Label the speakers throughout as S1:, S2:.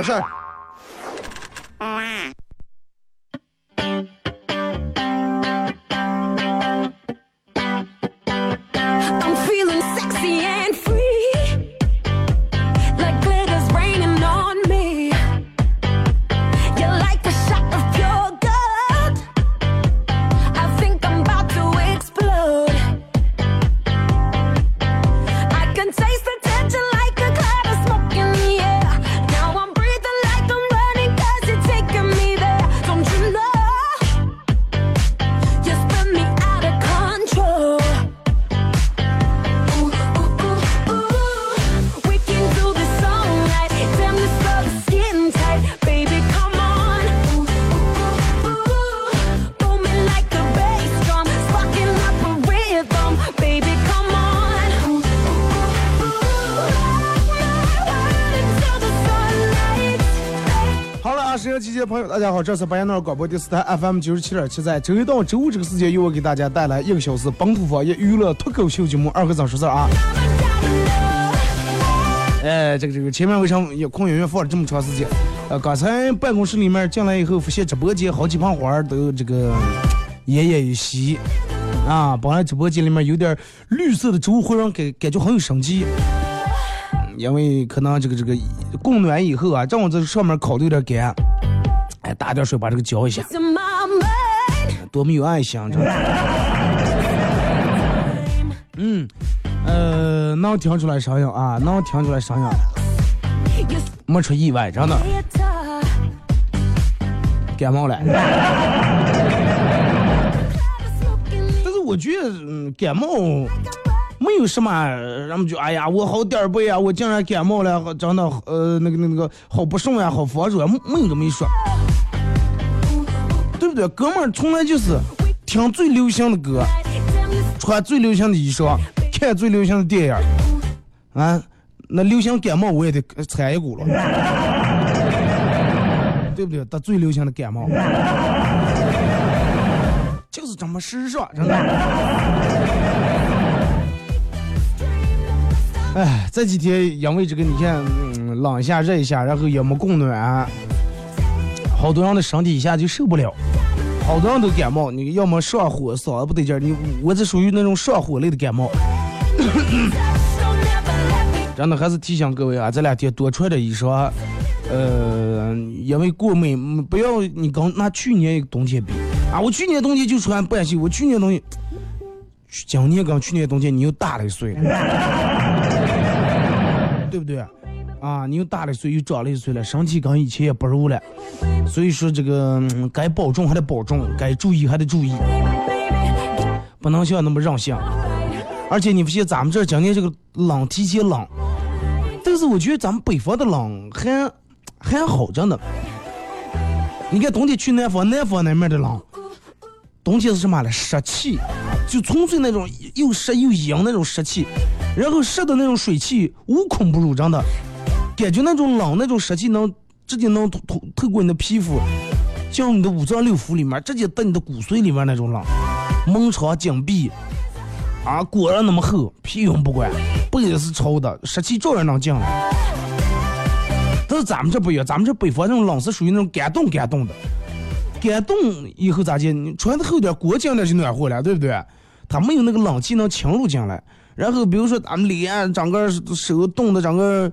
S1: 说好了啊，收音机前的朋友，大家好，这是白彦淖尔广播电视台 FM 九十七点七，在周一到周五这个时间，由我给大家带来一个小时本土方言娱乐脱口秀节目《二和尚说事》啊。哎，这个这个，前面为啥有空音乐放了这么长时间？呃，刚才办公室里面进来以后，发现直播间好几盆花儿都这个奄奄一息啊。本来直播间里面有点绿色的植物，会让感感觉很有生机。因为可能这个这个供暖以后啊，正好在上面烤的有点干，哎，打点水把这个浇一下.多么有爱心，这。嗯，呃，能听出来声音啊，能听出来声音没出意外，真的感冒了。但是我觉得，嗯，感冒没有什么，人们就哎呀，我好点儿背啊，我竟然感冒了，真的，呃，那个那个好不顺呀，好防暑啊，没没有这么一说，对不对？哥们儿从来就是听最流行的歌，穿最流行的衣裳，看最流行的电影儿，啊，那流行感冒我也得掺一股了，对不对？得最流行的感冒，就是这么时尚，真的。哎，这几天因为这个，你看，嗯，冷一下热一下，然后也没供暖，好多人的身体一下就受不了。好多人都感冒，你要么上火，嗓子不得劲儿。你我这属于那种上火类的感冒。真的还是提醒各位啊，这两天多穿点衣裳。呃，因为过美，不要你跟拿去年冬天比啊。我去年冬天就穿半袖，我去年冬天，今年跟去年冬天你又大了一岁，对不对？啊，你又大了一岁，又长了一岁了，身体跟以前也不如了。所以说这个、该保重还得保重，该注意还得注意，不能像那么任性。而且你不信咱们这儿今年这个冷提前冷，但是我觉得咱们北方的冷还还好着呢。你看冬天去南方，南方那面的冷，冬天是什么呢？湿气，就纯粹那种又湿又阴那种湿气，然后湿的那种水汽无孔不入，真的，感觉那种冷那种湿气能直接能透透过你的皮肤，进入你的五脏六腑里面，直接到你的骨髓里面那种冷，门窗紧闭。啊，裹上那么厚，屁用不管，不也是潮的，湿气照样能进来。但是咱们这不一样，咱们这北方那种冷是属于那种干冻干冻的，干冻以后咋的？你穿的厚点，裹紧点就暖和了，对不对？它没有那个冷气能侵入进来。然后比如说咱们脸整个手冻的整个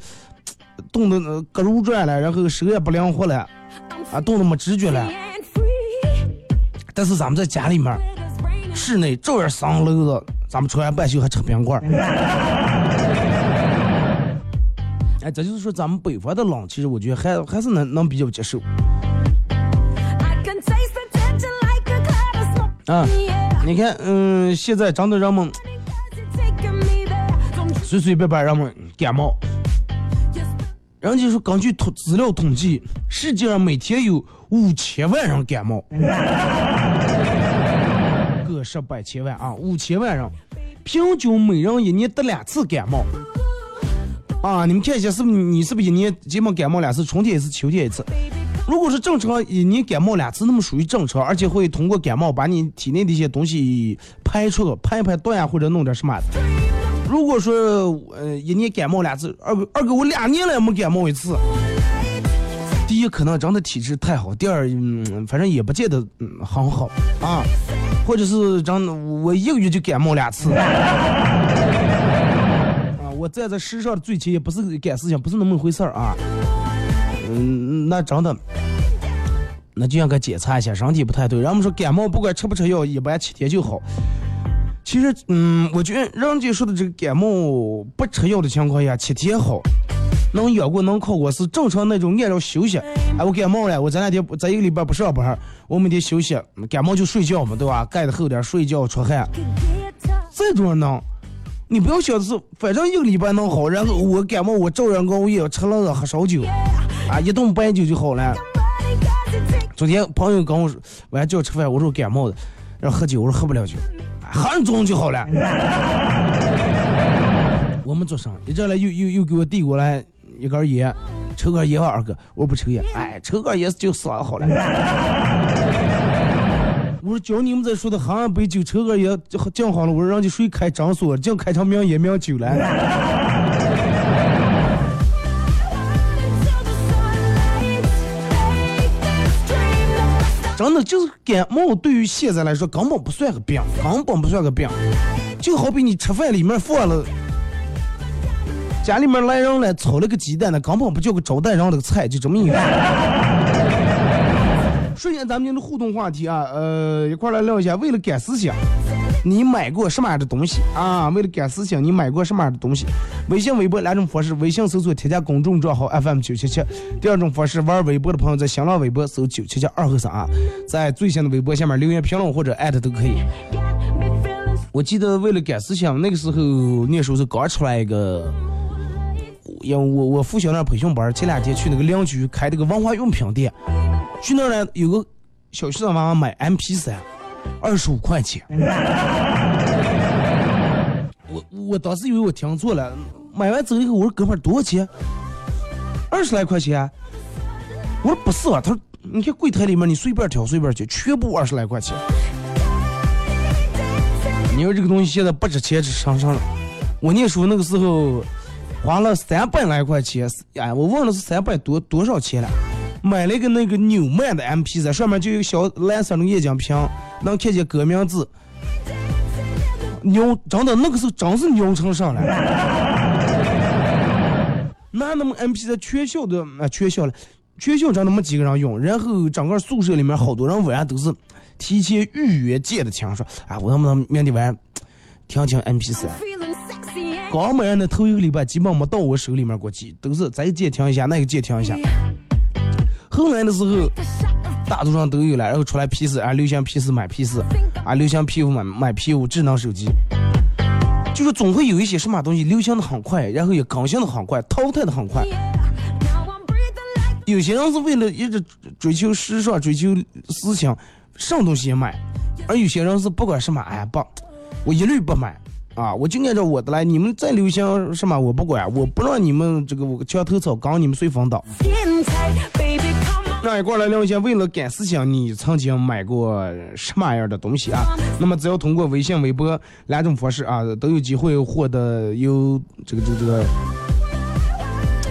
S1: 冻得那隔肉转了，然后手也不灵活了，啊冻得没知觉了。但是咱们在家里面，室内照样上楼了，咱们穿半袖还吃冰棍。哎，咱就是说咱们北方的冷，其实我觉得还还是能能比较接受。啊，你看，嗯，现在真的人们随随便便人们感冒。人家说根据统资料统计，世界上每天有五千万人感冒，个十百千万啊，五千万人，平均每人一年得两次感冒。啊，你们看一下，是不是你是不是一年基本感冒两次，春天一次，秋天一次？如果是正常，一年感冒两次，那么属于正常，而且会通过感冒把你体内的一些东西排出，排一排毒呀，或者弄点什么的。如果说呃一年感冒两次，二哥二哥我两年了也没感冒一次。第一，可能真的体质太好；第二，嗯，反正也不见得嗯很好啊，或者是真的我一个月就感冒两次。啊，我站在世上的最前也不是干事情，不是那么回事儿啊。嗯，那真的，那就应该检查一下身体不太对。人们说感冒不管吃不吃药，一般七天就好。其实，嗯，我觉得人家说的这个感冒不吃药的情况下，七天好，能养过能靠过是正常那种按照休息。哎，我感冒了，我这两天这一个礼拜不上班，我每天休息，感冒就睡觉嘛，对吧？盖的厚点，睡觉出汗，这种能。你不要想的是，反正一个礼拜能好，然后我感冒我照样熬夜，吃了喝烧酒，啊，一顿白酒就好了。昨天朋友跟我说，晚上叫我吃饭，我说我感冒的，然后喝酒，我说喝不了酒，喝上中就好了。我们做生意，一进来又又又给我递过来一根烟，抽根烟吧，二哥，我不抽烟，哎，抽根烟就算好了。我说教你们在说的喝一杯酒，抽根烟就讲好了。我说人家谁开诊所，净开成名烟名酒了。真的就是感冒，对于现在来说根本不算个病，根本不算个病。就好比你吃饭里面放了，家里面来人了，炒了个鸡蛋，那根本不叫个招待人的个菜，就这么一瞬间，咱们今天的互动话题啊，呃，一块来聊一下，为了赶思想，你买过什么样的东西啊？为了赶事情，你买过什么样的东西？微信、微博两种方式，微信搜索添加公众账号 FM 九七七；第二种方式，玩微博的朋友在新浪微博搜九七七二和三啊，在最新的微博下面留言评论或者艾特都可以。我记得为了赶事情，那个时候那时候是刚出来一个，因为我我父亲那培训班，前两天去那个邻居开那个文化用品店。去那儿呢，有个小学生娃娃买 MP 三，二十五块钱。我我当时以为我听错了，买完走以后，我说哥们儿多少钱？二十来块钱。我说不是啊，他说你看柜台里面你随便挑随便挑，全部二十来块钱。你说这个东西现在不值钱，值上上了。我念书那个时候花了三百来块钱，哎，我忘了是三百多多少钱了。买了一个那个纽曼的 MP 三，上面就有小蓝色的液晶屏，能看见歌名字。牛，真的那个时候真是牛成上来。那那么 MP 三全校的啊，全校了，全校真的没几个人用。然后整个宿舍里面好多人晚上都是提前预约借的听说，啊，我能不能明天晚上听听 MP 三？刚买的头一个礼拜，基本没到我手里面过寄，都是这借听一下，那个借听一下。后来的时候，大多上都有了，然后出来 P 四啊，流行 P 四买 P 四啊，流行 P 五买买 P 五智能手机，就是总会有一些什么东西流行的很快，然后也更新的很快，淘汰的很快。有些人是为了一直追求时尚、追求思想，什么东西也买；而有些人是不管什么，哎不，我一律不买啊，我就按照我的来。你们再流行什么我不管，我不让你们这个我墙头草，刚你们随风倒。那一块来聊一下，为了赶思想，你曾经买过什么样的东西啊？那么只要通过微信、微博两种方式啊，都有机会获得由这个这个这个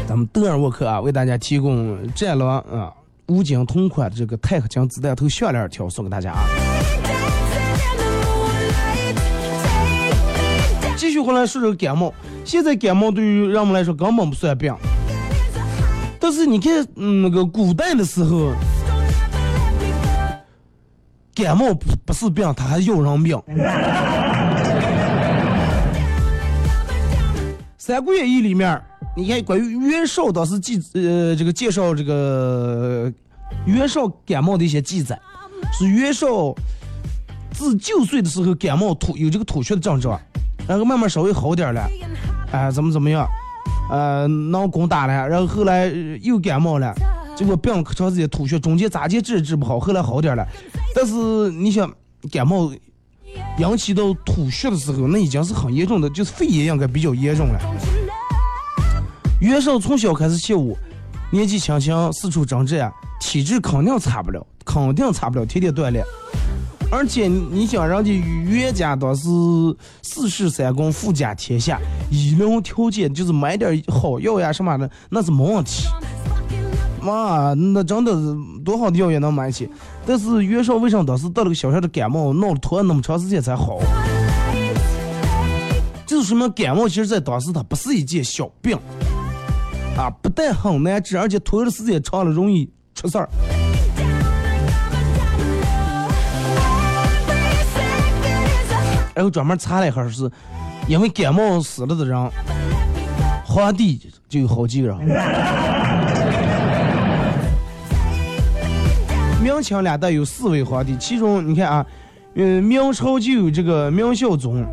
S1: 咱们德尔沃克啊为大家提供战狼啊五金同款的这个钛合金子弹头项链条送给大家啊。继续回来说说感冒，现在感冒对于人们来说根本不算病。但是你看，嗯，那个古代的时候，感冒不不是病，它还要人命。《三国演义》里面，你看关于袁绍当时记呃这个介绍这个袁绍感冒的一些记载，是袁绍自九岁的时候感冒吐有这个吐血的症状，然后慢慢稍微好点了，哎，怎么怎么样？呃，脑弓打了，然后后来又感冒了，结果病可长时间吐血，中间咋接治治不好，后来好点了。但是你想感冒引起到吐血的时候，那已经是很严重的，就是肺炎应该比较严重了。袁绍从小开始习武，年纪轻轻四处征战，体质肯定差不了，肯定差不了，天天锻炼。而且你想，人家袁家当时四世三公，富甲天下，医疗条件就是买点好药呀什么的，那是没问题。妈，那真的是多好的药也能买起。但是袁绍为什么当时得了个小小的感冒，闹了拖了那么长时间才好？就是说明感冒其实在当时它不是一件小病，啊，不但很难治，而且拖的时间长了容易出事儿。然后专门查了一下，是因为感冒死了的人，皇帝就有好几个人。明清两代有四位皇帝，其中你看啊，呃，明朝就有这个明孝宗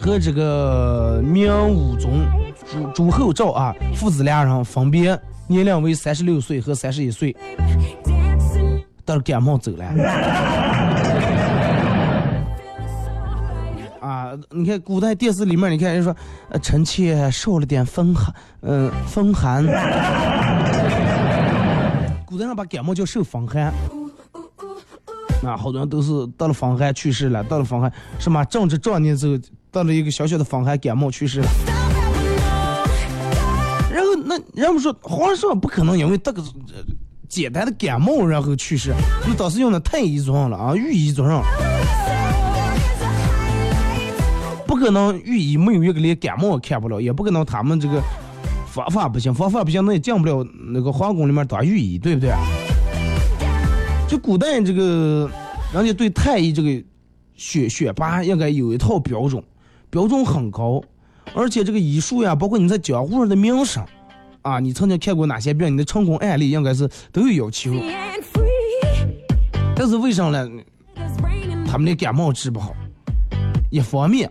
S1: 和这个明武宗朱朱厚照啊，父子俩人分别年龄为三十六岁和三十一岁，得了感冒走了。你看古代电视里面，你看人说，呃，臣妾受了点风寒，嗯、风寒。古代人把感冒叫受风寒，啊，好多人都是得了风寒去世了，得了风寒什么正值壮年之后得了一个小小的风寒感冒去世了。然后那人们说皇上不可能因为得个呃简单的感冒然后去世，那当时用的太严重了啊，御医作上。可能御医没有一个连感冒看不了，也不可能他们这个方法不行，方法不行，那也进不了那个皇宫里面当御医，对不对？就古代这个人家对太医这个选选拔应该有一套标准，标准很高，而且这个医术呀，包括你在江湖上的名声啊，你曾经看过哪些病，你的成功案例应该是都有要求。但是为啥呢？他们的感冒治不好，一方面。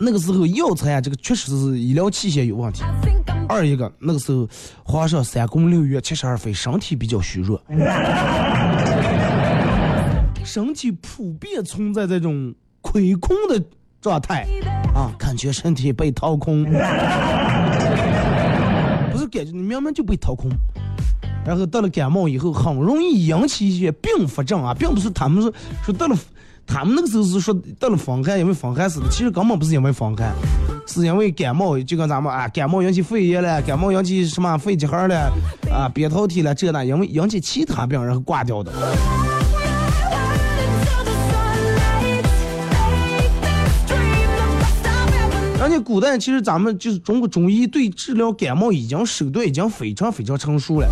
S1: 那个时候药材啊，这个确实是医疗器械有问题。二一个，那个时候皇上三宫六院七十二妃，身体比较虚弱，身体普遍存在这种亏空的状态啊，感觉身体被掏空，不是感觉你明明就被掏空。然后得了感冒以后，很容易引起一些并发症啊，并不是他们说说得了。他们那个时候是说得了风寒，因为风寒死的，其实根本不是因为风寒，是因为感冒，就跟咱们啊，感冒引起肺炎了，感冒引起什么肺结核了，啊，扁桃体了，这那，因为引起其他病然后挂掉的。而且古代其实咱们就是中国中医对治疗感冒已经手段已经非常非常成熟了。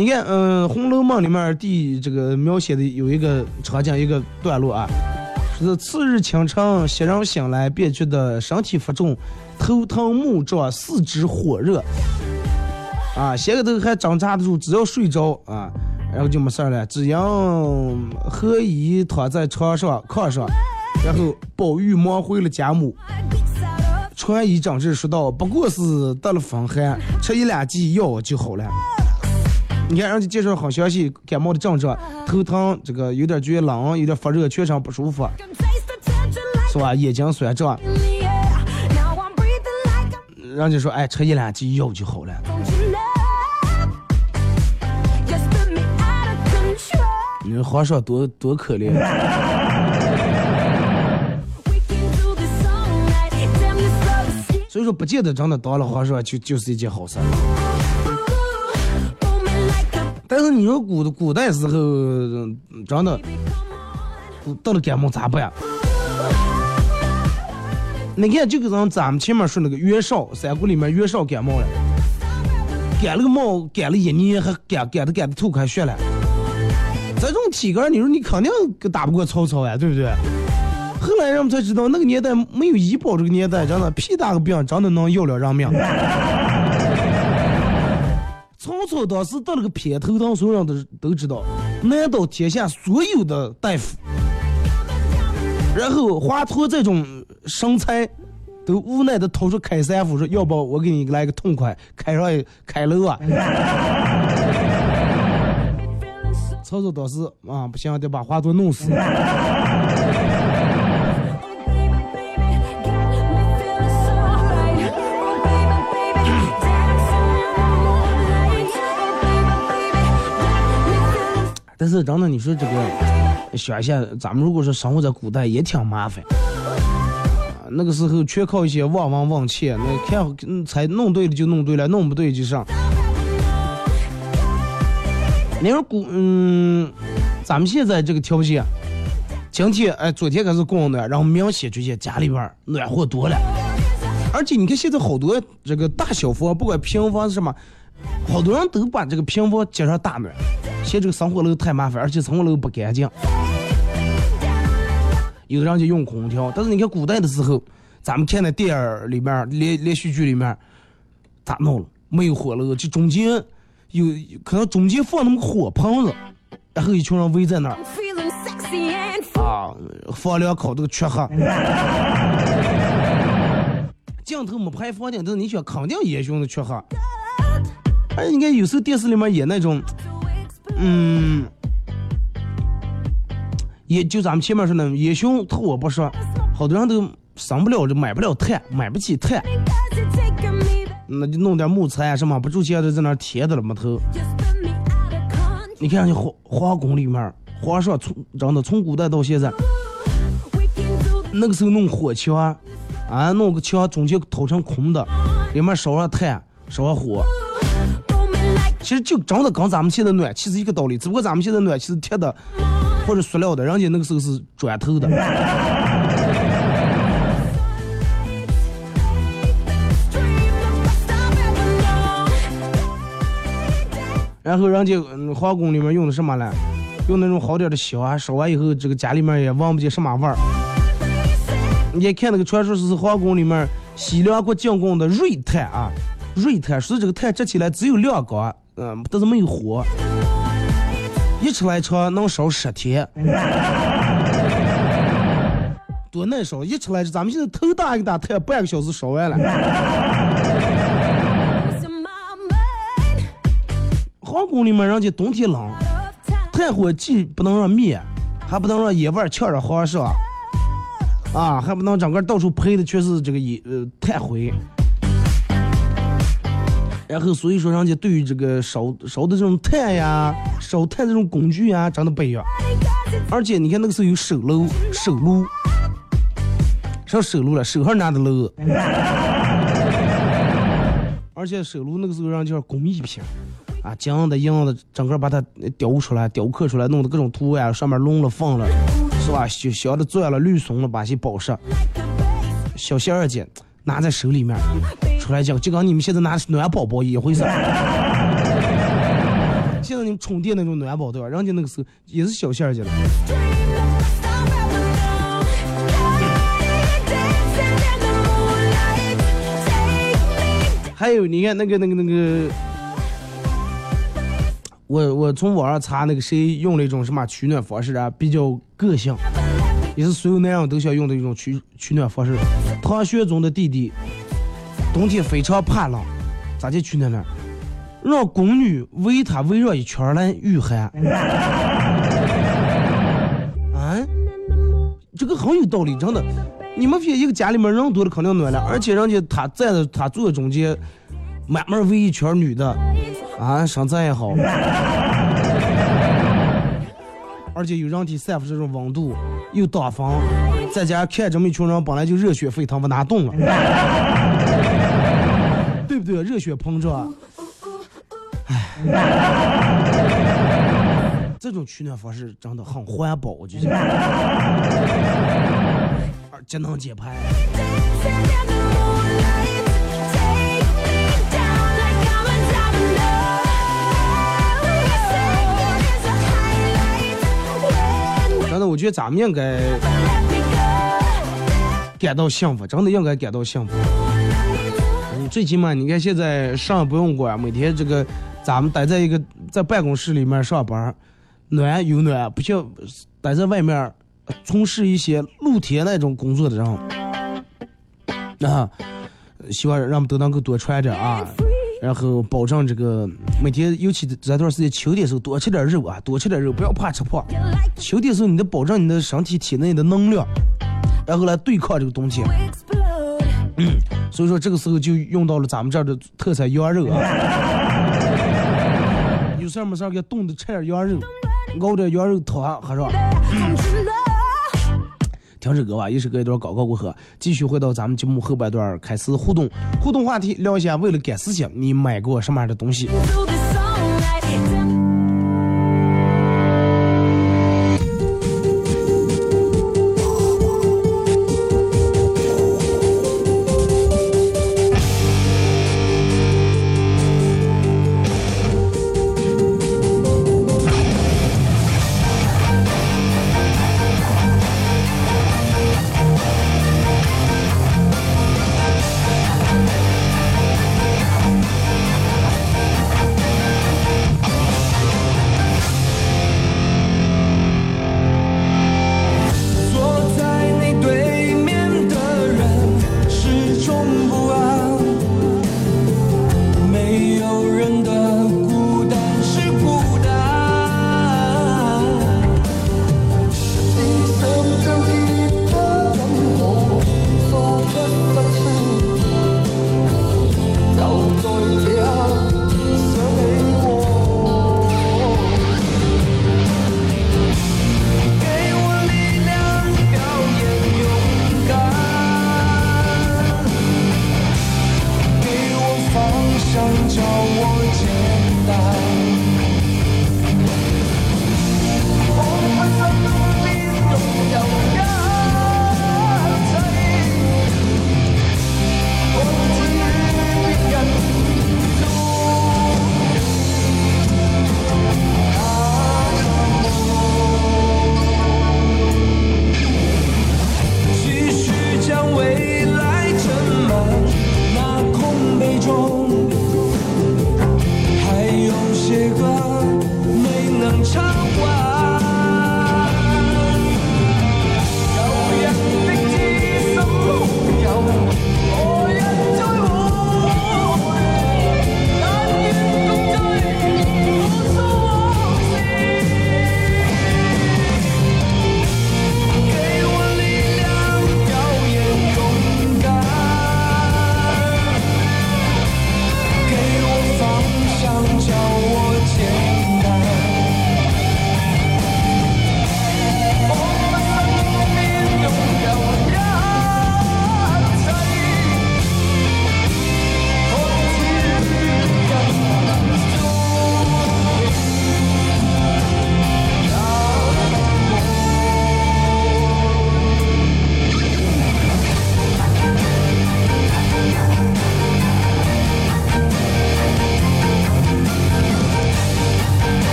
S1: 你看，嗯，《红楼梦》里面第这个描写的有一个场景，一个段落啊，就是次日清晨，袭人醒来，便觉得身体浮重，头疼目胀，四肢火热，啊，先个头还挣扎得住，只要睡着啊，然后就没事了。只因何以躺在床上炕上，然后宝玉忙回了家母，传医诊治说道：“不过是得了风寒，吃一两剂药就好了。”你看人家介绍好消息，感冒的症状，头疼，这个有点觉得冷，有点发热，全身不舒服，是吧？眼睛酸胀，人家说，哎，吃一两剂药就好了。你说皇上多多可怜。所以说，不见得真的当了皇上就就是一件好事。但是你说古古代时候，真的到了感冒咋办？你看，就跟咱咱们前面说那个袁绍，三国里面袁绍感冒了，感了个冒，感了一年，还感感的感的吐开血了。这种体格，你说你肯定打不过曹操呀，对不对？后来人们才知道，那个年代没有医保，这个年代真的屁大个病，真的能要了人命。曹操当时得了个偏头疼，所有人都都知道，难倒天下所有的大夫。然后华佗这种身材，都无奈的掏出开三斧说：“要不我给你来个痛快，开上开楼啊！”曹 操当时啊，不行，得把华佗弄死。但是真的，你说这个想一下，咱们如果说生活在古代，也挺麻烦。那个时候全靠一些望闻问切，那看才弄对了就弄对了，弄不对就上。你说古嗯，咱们现在这个条件，今天哎，昨天可是供暖，然后明显就见家里边暖和多了。而且你看现在好多这个大小房，不管平房是什么，好多人都把这个平房接上大暖。嫌这个生活楼太麻烦，而且生活楼不干净。有的人就用空调，但是你看古代的时候，咱们看那电影里面、连连续剧里面，咋弄了？没有火炉，就中间有可能中间放那么个火盆子，然后一群人围在那儿啊，放两口这个缺喝。镜头没拍房顶，但是你想肯定也用的缺盒。而且你看有时候电视里面演那种。嗯，也就咱们前面说的，烟熏头我不说，好多人都生不了，这买不了炭，买不起炭，那就弄点木材啊什么，不住钱的在那贴的了木头。你看人家皇皇宫里面，皇上从真的从古代到现在，那个时候弄火墙，啊，弄个墙中间掏成空的，里面烧上炭，烧上火。其实就真的跟咱们现在暖气是一个道理，只不过咱们现在暖气是铁的或者塑料的，人家那个时候是砖头的。然后人家嗯皇宫里面用的什么呢？用那种好点的香啊，烧完以后这个家里面也闻不见什么味儿。你看那个传说是皇宫里面西凉国进贡的瑞炭啊，瑞炭说这个炭折起来只有亮光。嗯，但是没有火，一出来长能烧十天，多耐烧！一出来咱们现在头大一个大炭，半个小时烧完了。皇宫里面人家冬天冷，炭火既不能让灭，还不能让烟味呛着皇上，啊，还不能整个到处喷的全是这个烟呃炭灰。然后，所以说，人家对于这个烧烧的这种炭呀、烧炭这种工具呀，真的不一样。而且，你看那个时候有手炉、手炉，上手炉了，手上拿的炉。而且，手炉那个时候人叫工艺品，啊，金的、银的，整个把它雕出来、雕刻出来，弄的各种图案，上面弄了、放了，是吧？小小的钻了、绿松了，把些宝石，小仙儿姐拿在手里面。出来讲，就跟你们现在拿暖宝宝一回事。现在你们充电那种暖宝对吧？人家那个时候也是小线儿去了。还有你看那个那个那个，我我从网上查那个谁用了一种什么取暖方式啊，比较个性，也是所有男人都想用的一种取取暖方式。唐玄宗的弟弟。冬天非常怕冷，咋就去那了？让宫女围他围绕一圈来御寒。啊，这个很有道理，真的。你们别一个家里面人多了肯定暖了，而且人家他站在他坐在中间，慢慢围一圈女的，啊，身材也好，而且有人体散发这种温度，又挡风，在家看这么一群人本来就热血沸腾，不拿动了。对不对？热血膨胀，哎，这种取暖方式真的很环保，我觉得，而节能减排。真的，我觉得咱们应该感到幸福，真的应该感到幸福。最起码你看现在上不用管，每天这个咱们待在一个在办公室里面上班，暖有暖，不像待在外面
S2: 从事一些露天那种工作的人，啊，希望让我们都能够多穿点啊，然后保证这个每天，尤其这段时间秋天时候多吃点肉啊，多吃点肉，不要怕吃胖。秋天时候你得保证你的身体体内的能量，然后来对抗这个冬天。
S1: 嗯
S2: 所以说这个时候就用到了咱们这儿的特产羊肉啊。有事儿没事儿给冻的吃点羊肉，熬点羊肉汤喝上。
S1: Come to love.
S2: 听首歌吧，一首歌一段广告过后，继续回到咱们节目后半段开始互动，互动话题聊一下，为了赶时间，你买过什么样的东西？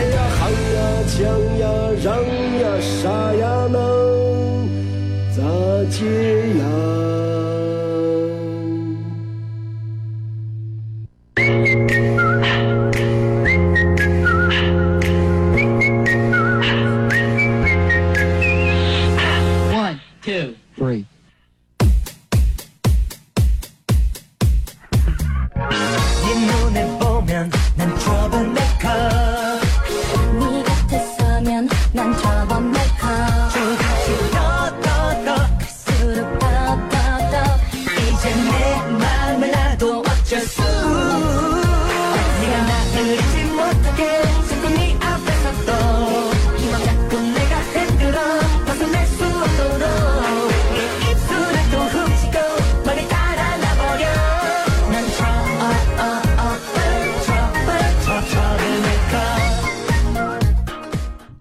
S3: 喊呀喊呀抢呀嚷呀啥呀能咋接呀？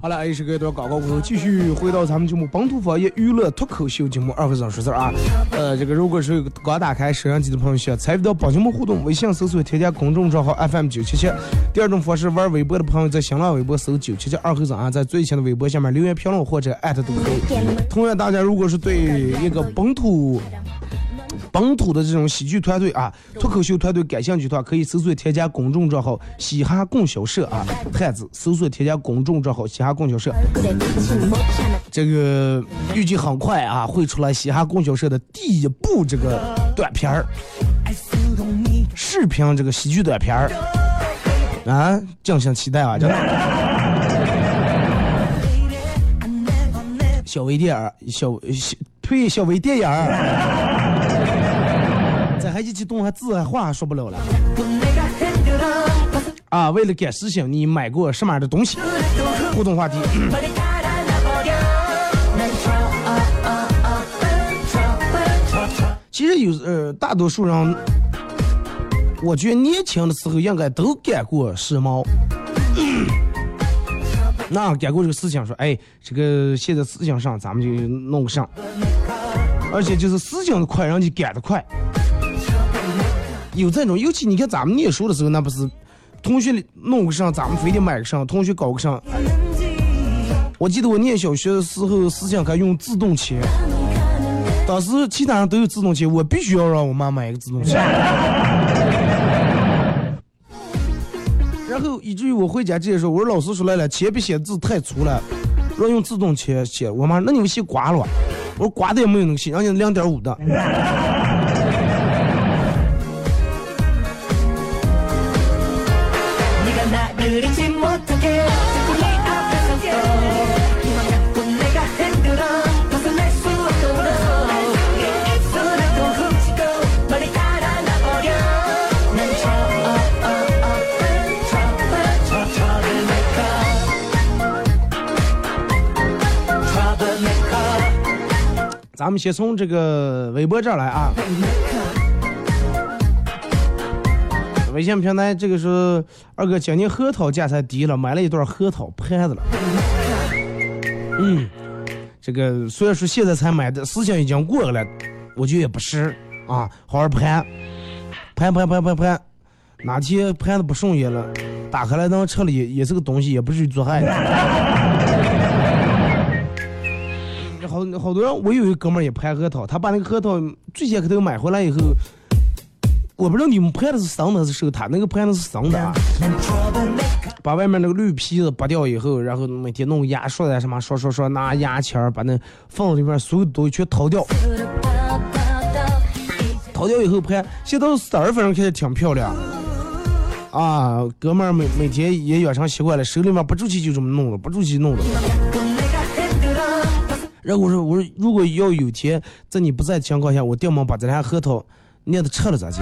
S1: 好了，也是个一段广告过后，继续回到咱们节目本土方言娱乐脱口秀节目二和尚说事儿啊。呃，这个如果是刚打开摄像机的朋友，需要参与到帮节目互动，微信搜索添加公众账号 FM 九七七。第二种方式，玩微博的朋友在新浪微博搜九七七二和尚啊，在最新的微博下面留言评论或者艾特都可以。同样，大家如果是对一个本土本土的这种喜剧团队啊脱口秀团队感兴趣的话可以搜索添加公众账号嘻哈供销社啊。汉子搜索添加公众账号嘻哈供销社。这个预计很快啊会出来嘻哈供销社的第一部这个短片儿。视频这个喜剧短片儿。啊敬请期待啊真的。小微电影小小推小微电影咱还一激动，还字还话还说不了了。啊，为了赶事情，你买过什么样的东西？互动话题。其实有呃，大多数人，我觉得年轻的时候应该都干过时髦。那干过这个思想，说哎，这个现在思想上咱们就弄上，而且就是思想的快，人你干的快。有这种，尤其你看咱们念书的时候，那不是同学弄个上，咱们非得买个上，同学搞个上。我记得我念小学的时候，思想课用自动铅。当时其他人都有自动铅，我必须要让我妈买一个自动铅。然后以至于我回家直接说，我说老师说来了，铅笔写字太粗了，让用自动铅写。我妈，那你们写刮了？我说刮的也没有那个细，人家两点五的。咱们先从这个微博这儿来啊。微信平台这个是二哥今年核桃价才低了，买了一段核桃盘子了。嗯，这个虽然说现在才买的，事情已经过了，我觉得也不是啊，好好盘，盘盘盘盘盘，哪天盘的不顺眼了，打开来能吃了也也是个东西，也不至于做害的。好多人，我有一哥们儿也拍核桃，他把那个核桃最先给他买回来以后，我不知道你们拍的是生的还是熟的，他那个拍的是生的啊。把外面那个绿皮子剥掉以后，然后每天弄牙刷呀什么刷刷刷，拿牙签把那放里面所有东西全掏掉，掏掉以后拍，现在到十二分钟开始挺漂亮。啊，哥们儿每每天也养成习惯了，手里面不住气就这么弄了，不住气弄了。然后我说我说如果要有天在你不在的情况下，我掉毛把咱俩核桃捏的吃了咋地？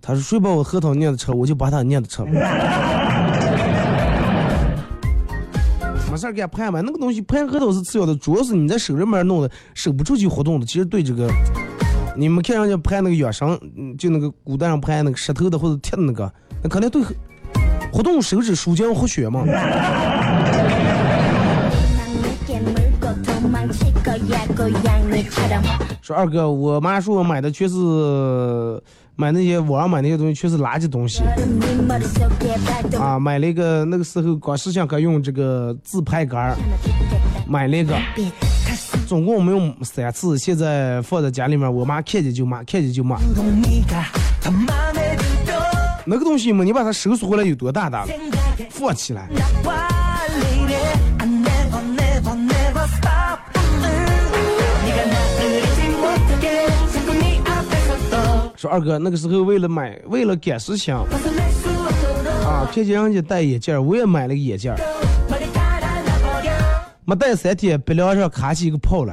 S1: 他说谁把我核桃捏的吃，我就把他捏的吃了。没事儿干拍嘛，那个东西拍核桃是次要的，主要是你在手里面弄的，手不出去活动的，其实对这个，你们看人家拍那个养生，就那个古代上拍那个石头的或者铁的那个，那肯定对活动手指舒筋活血嘛。说二哥，我妈说我买的全是买那些网上买那些东西，全是垃圾东西啊。买了一个那个时候光是想可用这个自拍杆，买了一个总共我们用三次。现在放在家里面，我妈看见就骂，看见就骂那个东西嘛？你把它收拾回来有多大
S4: 的
S1: 放起来。说二哥，那个时候为了买，为了赶时
S4: 情，
S1: 啊，骗见人家戴眼镜，我也买了个眼镜，没戴三天，鼻梁上卡起一个泡
S4: 了。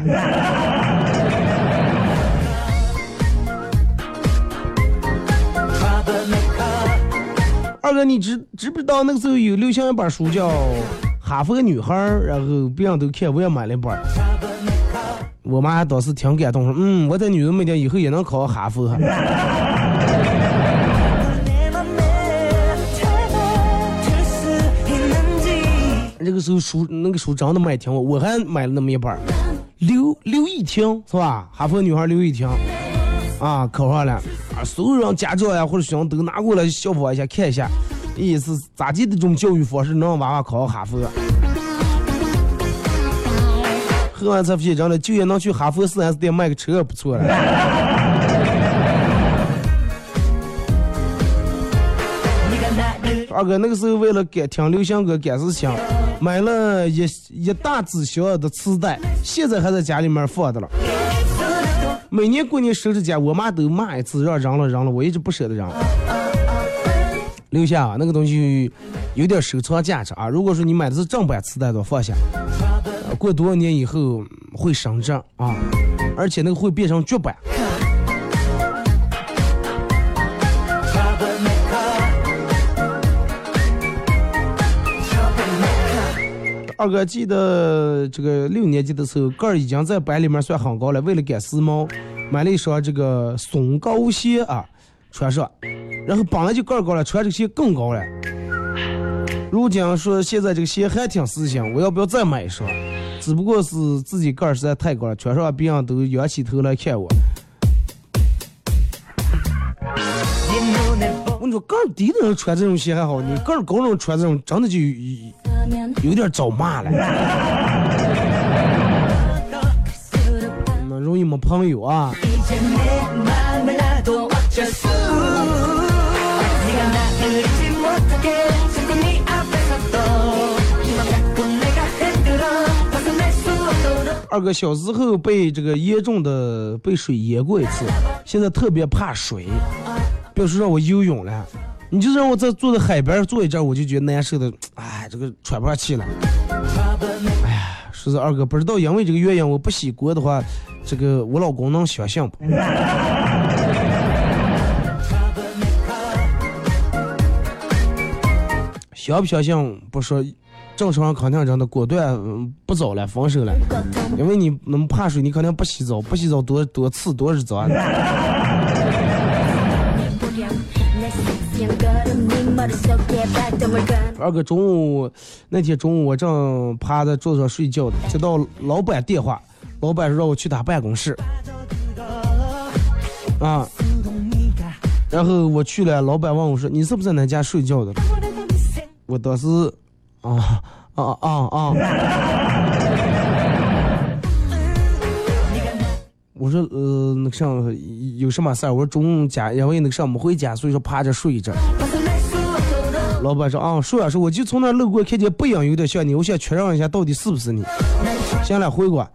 S1: 二哥，你知知不知道那个时候有流行一本书叫《哈佛女孩》，然后别人都看，我也买了一本。我妈当时挺感动，说：“嗯，我这女儿没天以后也能考哈佛。”
S4: 哈。
S1: 那个时候书那个书真的没听过，我还买了那么一本刘刘亦婷是吧？哈佛女孩刘亦婷，啊，考上了，啊，所有人家长呀或者学生都拿过来效仿一下看一下，意是咋地的这种教育方式能让娃娃考上哈佛？喝完这批人了就也能去哈佛四 s 店卖个车不错了。二哥那个时候为了赶听刘翔哥赶事情买了一一大纸箱的磁带现在还在家里面放着了。每年过年收拾家我妈都骂一次让扔了扔了我一直不舍得扔。留下啊那个东西有点收藏价值啊。如果说你买的是正版磁带的放下。过多少年以后会升值啊，而且那个会变成绝版。二哥记得这个六年级的时候，个儿已经在班里面算很高了。为了赶时髦，买了一双这个松糕鞋啊，穿上，然后本来就个儿高了，穿这个鞋更高了。如今说现在这个鞋还挺时兴，我要不要再买一双？只不过是自己个儿实在太高了穿上人都仰起头来看我。我跟你说个儿低的人穿这种鞋还好你个儿高的人穿这种真的就有点找骂了。那容易没朋友啊。二哥小时候被这个严重的被水淹过一次，现在特别怕水，别说让我游泳了，你就让我在坐在海边坐一阵，我就觉得难受的，哎，这个喘不上气了。哎呀，说是二哥，不知道因为这个原因我不洗锅的话，这个我老公能相信不？相不相信不说，正常肯定真的果断不走了分手了。因为你那么怕水你肯定不洗澡不洗澡多多次多日子啊。二哥中午那天中午我正趴在桌子上睡觉接到老板电话老板说让我去他办公室。啊然后我去了老板问我说你是不是在那家睡觉的？我当时啊啊啊啊我说呃那个上有什么事儿？我说中午家因为那个上没回家所以说趴着睡
S4: 着。
S1: 老板说啊说啊说我就从那路过看见不痒有点像你我想确认一下到底是不是你。行了回我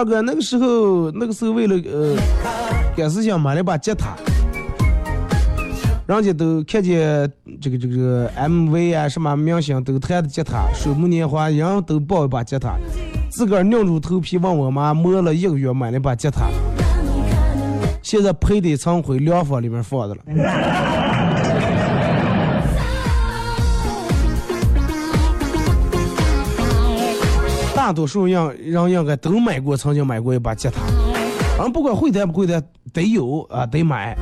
S1: 二哥，那个时候，那个时候为了呃，赶时间买了把吉他，人家都看见这个这个 MV 啊，什么明星都弹的吉他，水木年华，人都抱一把吉他，自个儿硬住头皮问我妈磨了一个月买了把吉他，现在配得藏回凉房里面放着了。大多数人人应该都买过，曾经买过一把吉他。啊，不管会弹不会弹，得有啊，得买。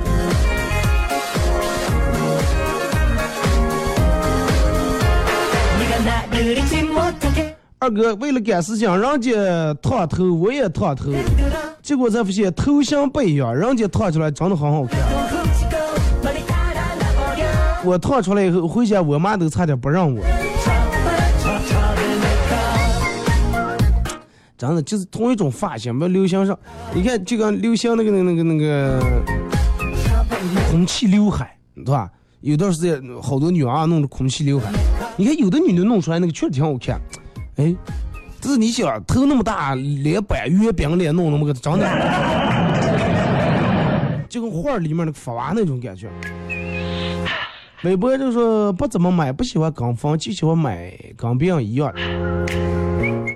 S1: 二哥为了赶时间，人家烫头，我也烫头，结果才发现头像不一样，人家烫出来真的很好看。我烫出来以后回家，我妈都差点不让我。真的就是同一种发型，不流行上，你看就跟流行那个那个那个那个空气刘海，对吧？有段时间好多女娃弄的空气刘海，你看有的女的弄出来那个确实挺好看，哎，这是你想头那么大，脸板月饼脸弄那么个，真的，就跟画里面那个发娃那种感觉。微博就说不怎么买，不喜欢跟风，就喜欢买跟别人一样。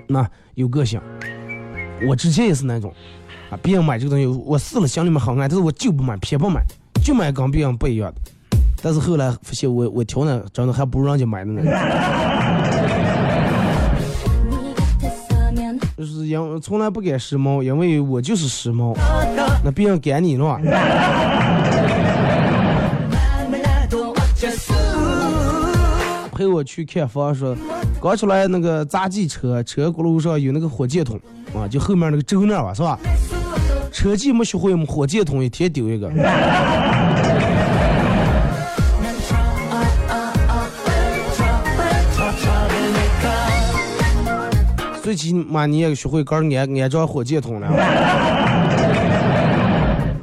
S1: 那有个性，我之前也是那种，啊，别人买这个东西，我试了心里面好爱，但是我就不买，偏不买，就买跟别人不一样的。但是后来发现我我挑的真的还不如人家买的呢，就是因从来不赶时髦，因为我就是时髦，那别人赶你了吧？陪我去看房，说刚出来那个杂技车，车轱辘上有那个火箭筒啊，就后面那个轴那吧，是吧？车技没学会，我们火箭筒一天丢一个。最起码你也学会杆安安装火箭筒了。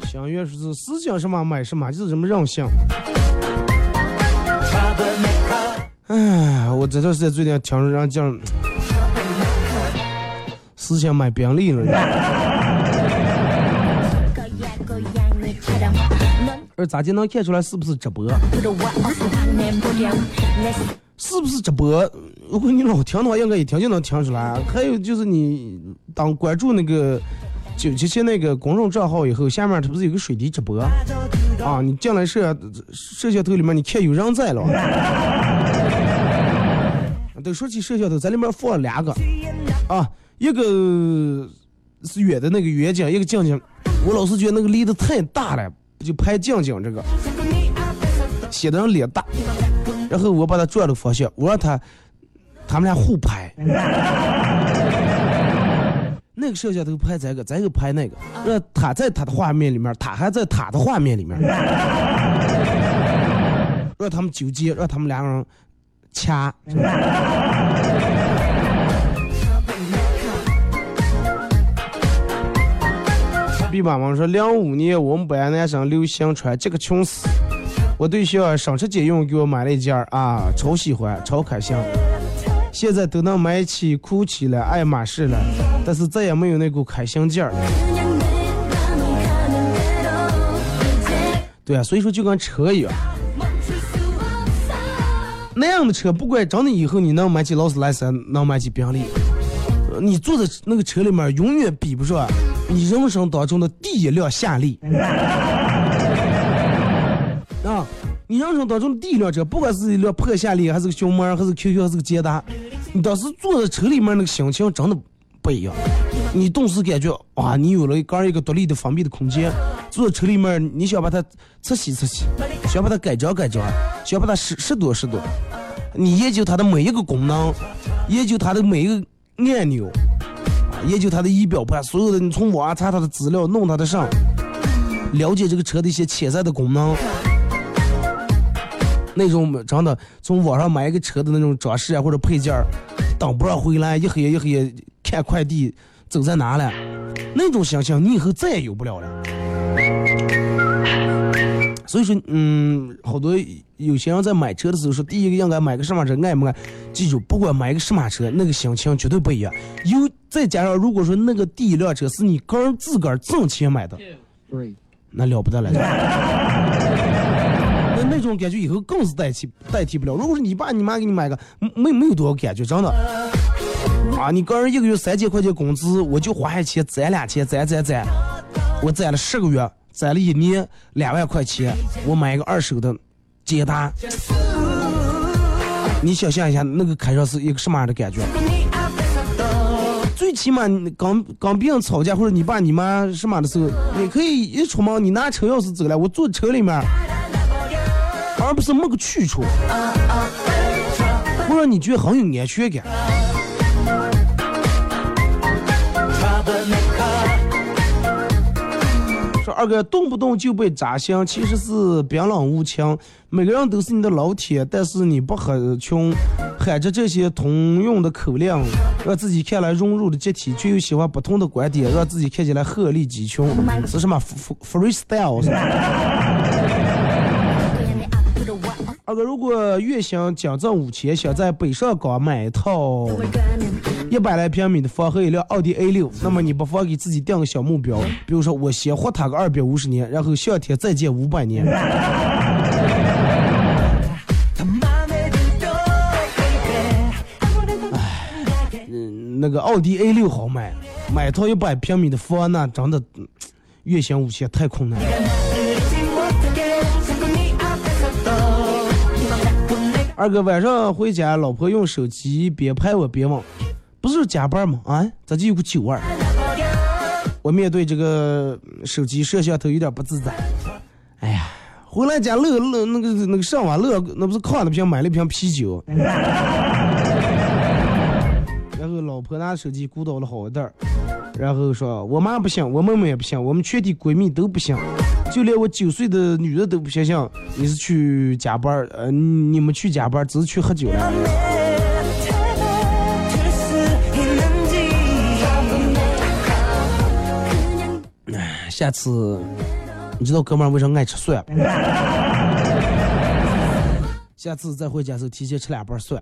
S1: 相约是思想什么买什么，就是这么任性。哎，我这段时间最近听着人讲，思想买宾利了。而咋就能看出来是不是直播？是不是直播？如果你老听的话，应该一听就能听出来。还有就是你当关注那个九七七那个公众账号以后，下面它不是有个水滴直播啊？你进来摄摄像头里面，你看有人在了。都说起摄像头，在里面放了两个啊，一个是远的那个远景，一个近景。我老是觉得那个离得太大了，就拍近景这个，显得人脸大。然后我把它转了方向，我让他他们俩互拍。那个摄像头拍这个，这个拍那个，让他在他的画面里面，他还在他的画面里面，让他们纠结，让他们两个人掐。毕妈妈说，零五年我们班男生流行穿这个裙子，我对象省吃俭用给我买了一件儿啊，超喜欢，超开心。现在都能买起 GUCCI 了，爱马仕了，但是再也没有那股开心劲儿。对啊，所以说就跟车一样，那样的车，不管真的以后你能买起劳斯莱斯，能买起宾利，你坐在那个车里面，永远比不上你人生当中的第一辆夏利。啊，你人生当中的第一辆车，不管是一辆破夏利，还是个熊猫，还是 QQ，还是个捷达，你当时坐在车里面那个心情真的不一样。你顿时感觉哇，你有了一个一个独立的封闭的空间，坐在车里面，你想把它拆洗拆洗，想把它改装改装，想把它拾拾掇拾掇，你研究它的每一个功能，研究它的每一个按钮，研究它的仪表盘，所有的你从网上查它的资料，弄它的上，了解这个车的一些潜在的功能。那种真的从网上买一个车的那种装饰啊或者配件儿，等不上回来，一黑一黑看快递走在哪了，那种想象你以后再也有不了了。所以说，嗯，好多有些人在买车的时候说，第一个应该买个什么车，爱不爱？记住，不管买个什么车，那个心情绝对不一样。有再加上，如果说那个第一辆车是你个人自个儿挣钱买的，那了不得了。那 那种感觉以后更是代替代替不了。如果说你爸你妈给你买个，没没有多少感觉，真的。啊，你个人一个月三千块钱工资，我就花下钱攒两千，攒攒攒，我攒了十个月，攒了一年两万块钱，我买一个二手的捷达。你想象一下，那个开车是一个什么样的感觉？最起码你刚刚别人吵架或者你爸你妈什么的时候，你可以一出门，你拿车钥匙走了，我坐车里面，而不是没个去处，会让你觉得很有安全感。二哥动不动就被扎心，其实是冰冷无情。每个人都是你的老铁，但是你不很穷，喊着这些通用的口令，让自己看来融入的集体，却又喜欢不同的观点，让自己看起来鹤立鸡群，是什么？freestyle？二哥，如果月薪奖挣五千，想在北上广买一套一百来平米的房和一辆奥迪 A 六，那么你不妨给自己定个小目标，比如说我先活它个二百五十年，然后向天再借五百年。嗯，那个奥迪 A 六好买，买套一百平米的房那真的嗯月薪五千太困难了。二哥晚上回家，老婆用手机边拍我边问：“不是加班吗？啊，咋就有个酒味？”我面对这个手机摄像头有点不自在。哎呀，回来家乐乐那个那个上网乐，那不是看了瓶买了一瓶啤酒。然后老婆拿手机鼓捣了好一阵儿，然后说我妈不行，我妹妹也不行，我们全体闺蜜都不行，就连我九岁的女儿都不相信你是去加班儿，呃，你们去加班只是去喝酒了。下次你知道哥们儿为啥爱吃蒜不？下次再回家时候提前吃两瓣蒜。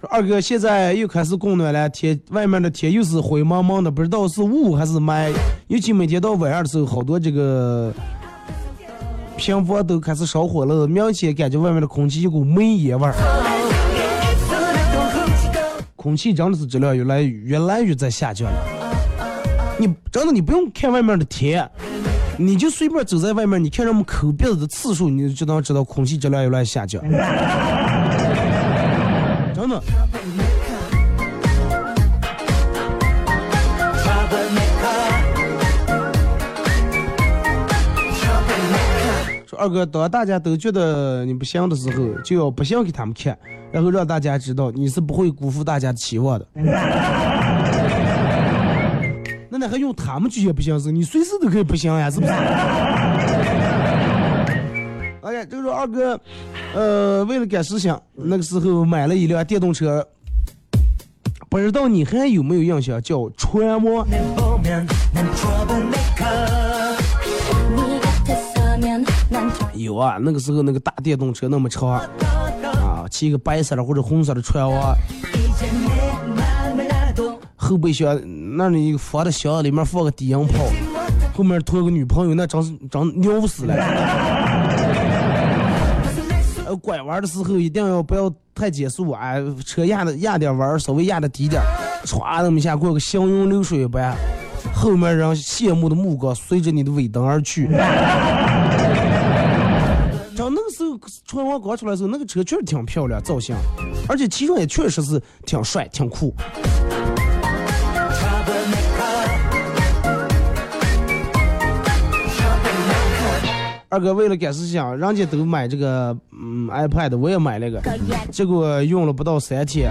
S1: 说二哥，现在又开始供暖了，天外面的天又是灰蒙蒙的，不知道是雾还是霾。尤其每天到晚上的时候，好多这个平房都开始烧火了，明显感觉外面的空气一股煤烟味儿。空气真的是质量越来越来越在下降了。你真的你不用看外面的天，你就随便走在外面，你看人们抠鼻子的次数，你就能知道空气质量越来越下降。真的。二哥，当大家都觉得你不行的时候，就要不行给他们看，然后让大家知道你是不会辜负大家的期望的。那你还用他们拒绝不行是，你随时都可以不行呀，是不是？哎呀，这个说二哥，呃，为了赶时尚，那个时候买了一辆电动车，不知道你还有没有印象？叫川摩。有啊，那个时候那个大电动车那么长，啊，骑个白色的或者红色的船娃，后备箱那里放的箱里面放个低音炮，后面拖个女朋友，那真是真牛死了。拐弯的时候一定要不要太减速啊，车压的压点弯，稍微压的低点，歘那么一下过个行云流水般，后面人羡慕的目光随着你的尾灯而去。春晚刚出来的时候，那个车确实挺漂亮，造型，而且骑上也确实是挺帅、挺酷。二哥为了赶时间，人家都买这个嗯 iPad，我也买了个，结果用了不到三天，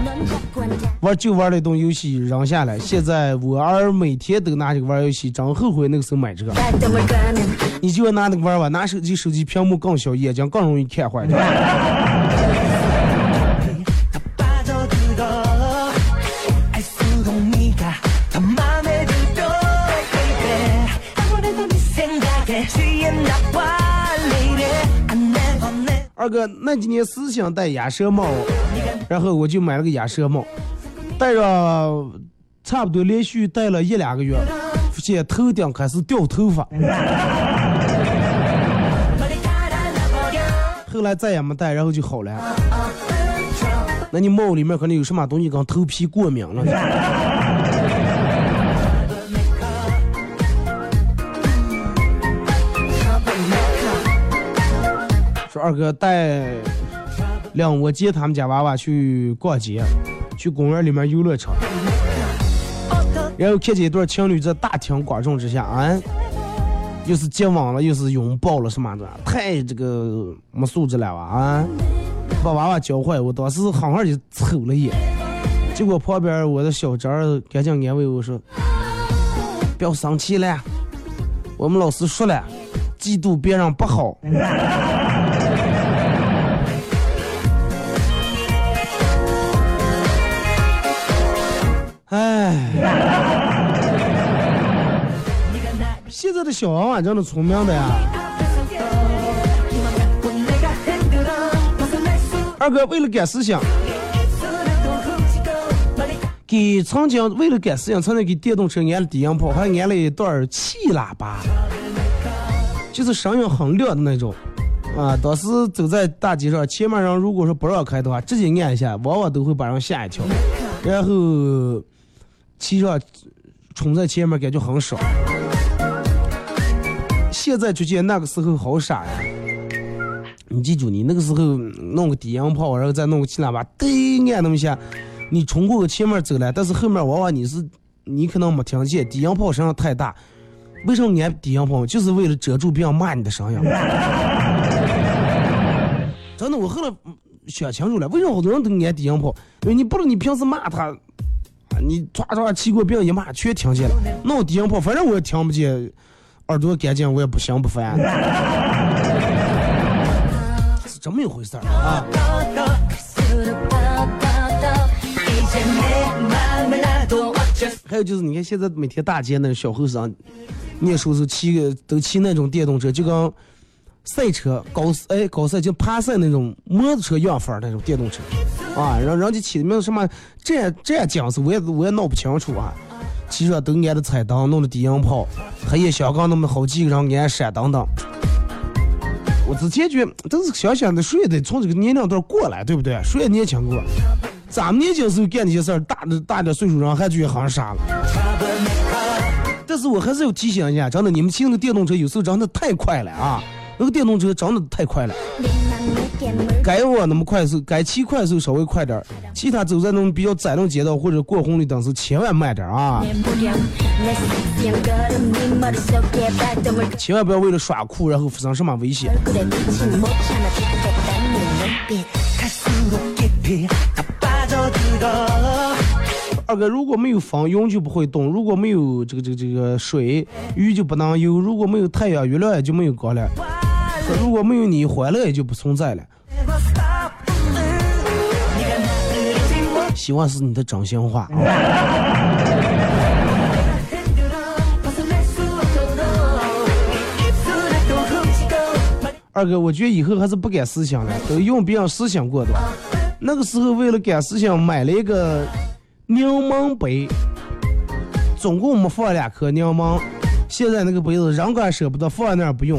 S1: 玩就玩了一顿游戏扔下来。现在我儿每天都拿这个玩游戏，真后悔那个时候买这个。你就拿那个玩吧，拿手机，手机屏幕更小，眼睛更容易看坏。大哥那几年思想戴鸭舌帽然后我就买了个鸭舌帽戴上差不多连续戴了一两个月发现头顶开始掉头发。后来再也没戴然后就好了。那你帽里面可能有什么东西跟头皮过敏了。二哥带两我姐他们家娃娃去逛街，去公园里面游乐场，然后看见一对情侣在大庭广众之下，啊，又是接吻了，又是拥抱了什么的，太这个没素质了哇啊！把娃娃教坏，我当时狠狠就瞅了一眼，结果旁边我的小侄儿赶紧安慰我说：“不要生气了，我们老师说了，嫉妒别人不好。”哎，现在的小娃娃真的聪明的呀。二哥为了赶时间，给曾经为了赶时间，曾经给电动车安了低音炮，还安了一段气喇叭，就是声音很亮的那种。啊，当时走在大街上，前面人如果说不让开的话，直接按一下，往往都会把人吓一跳。然后骑上冲在前面，感觉很爽。现在就觉得那个时候好傻呀！你记住，你那个时候弄个低音炮，然后再弄个气喇叭，嘚按那么下，你冲过个前面走了，但是后面往往你是你可能没听见，低音炮声太大。为什么按低音炮？就是为了遮住别人骂你的声音。真的，我后来想清楚了，为什么好多人都按低音炮？因为你不知道你平时骂他，你抓抓骑过别人一骂，全听见了。弄低音炮，反正我也听不见，耳朵干净，我也不嫌不烦。是这么一回事儿啊！还有就是，你看现在每天大街那小后生，念书时候骑个都骑那种电动车，就跟赛车高哎高赛就爬赛那种摩托车样法儿那种电动车啊，然后人家起的名字什么这样这样讲是我也我也闹不清楚啊。骑车都安的彩灯，弄的低音炮，黑夜香港那么好几个人安闪灯灯。我之前觉得，但是想想的谁也得从这个年龄段过来，对不对？谁也年轻过。咱们年轻时候干那些事儿，大的大点岁数人还觉得很傻了。但是我还是要提醒一下，真的，你们骑那个电动车有时候真的太快了啊！那个电动车真的太快了，该我那么快的时候，该骑快的时候稍微快点儿，其他走在那种比较窄的街道或者过红绿灯时千万慢点儿啊！千万不要为了耍酷然后发生什么危险。二哥，如果没有风，云就不会动；如果没有这个这个这个水，鱼就不能游；如果没有太阳，月亮也就没有光了；如果没有你，欢乐也就不存在了。希望是你的真心话。二哥，我觉得以后还是不赶思想了，都用别人思想过的。那个时候为了赶思想，买了一个柠檬杯，总共没放两颗柠檬。现在那个杯子人管舍不得放在那儿不用。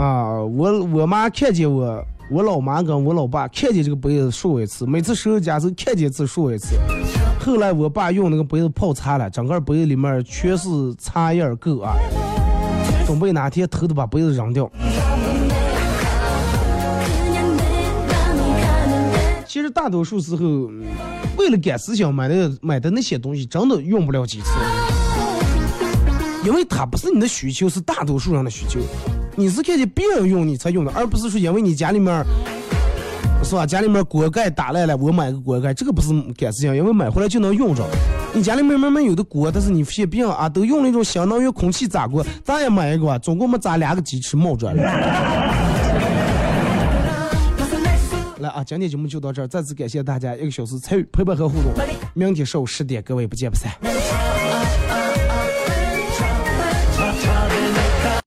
S1: 啊，我我妈看见我，我老妈跟我老爸看见这个杯子说一次，每次收拾家是看见一次说一次。后来我爸用那个杯子泡茶了，整个杯子里面全是茶叶儿垢啊，准备哪天偷偷把杯子扔掉。其实大多数时候，为了赶思想买的买的那些东西，真的用不了几次，因为它不是你的需求，是大多数人的需求。你是看见别人用你才用的，而不是说因为你家里面是吧？家里面锅盖打烂了，我买个锅盖，这个不是赶思想，因为买回来就能用着。你家里面慢慢有的锅，但是你发现别人啊都用那种相当于空气炸锅，咱也买一个吧，总共没炸两个鸡翅冒出来了。来啊，今天节目就到这儿，再次感谢大家一个小时参与、陪伴和互动。明天上午十点，各位不见不散。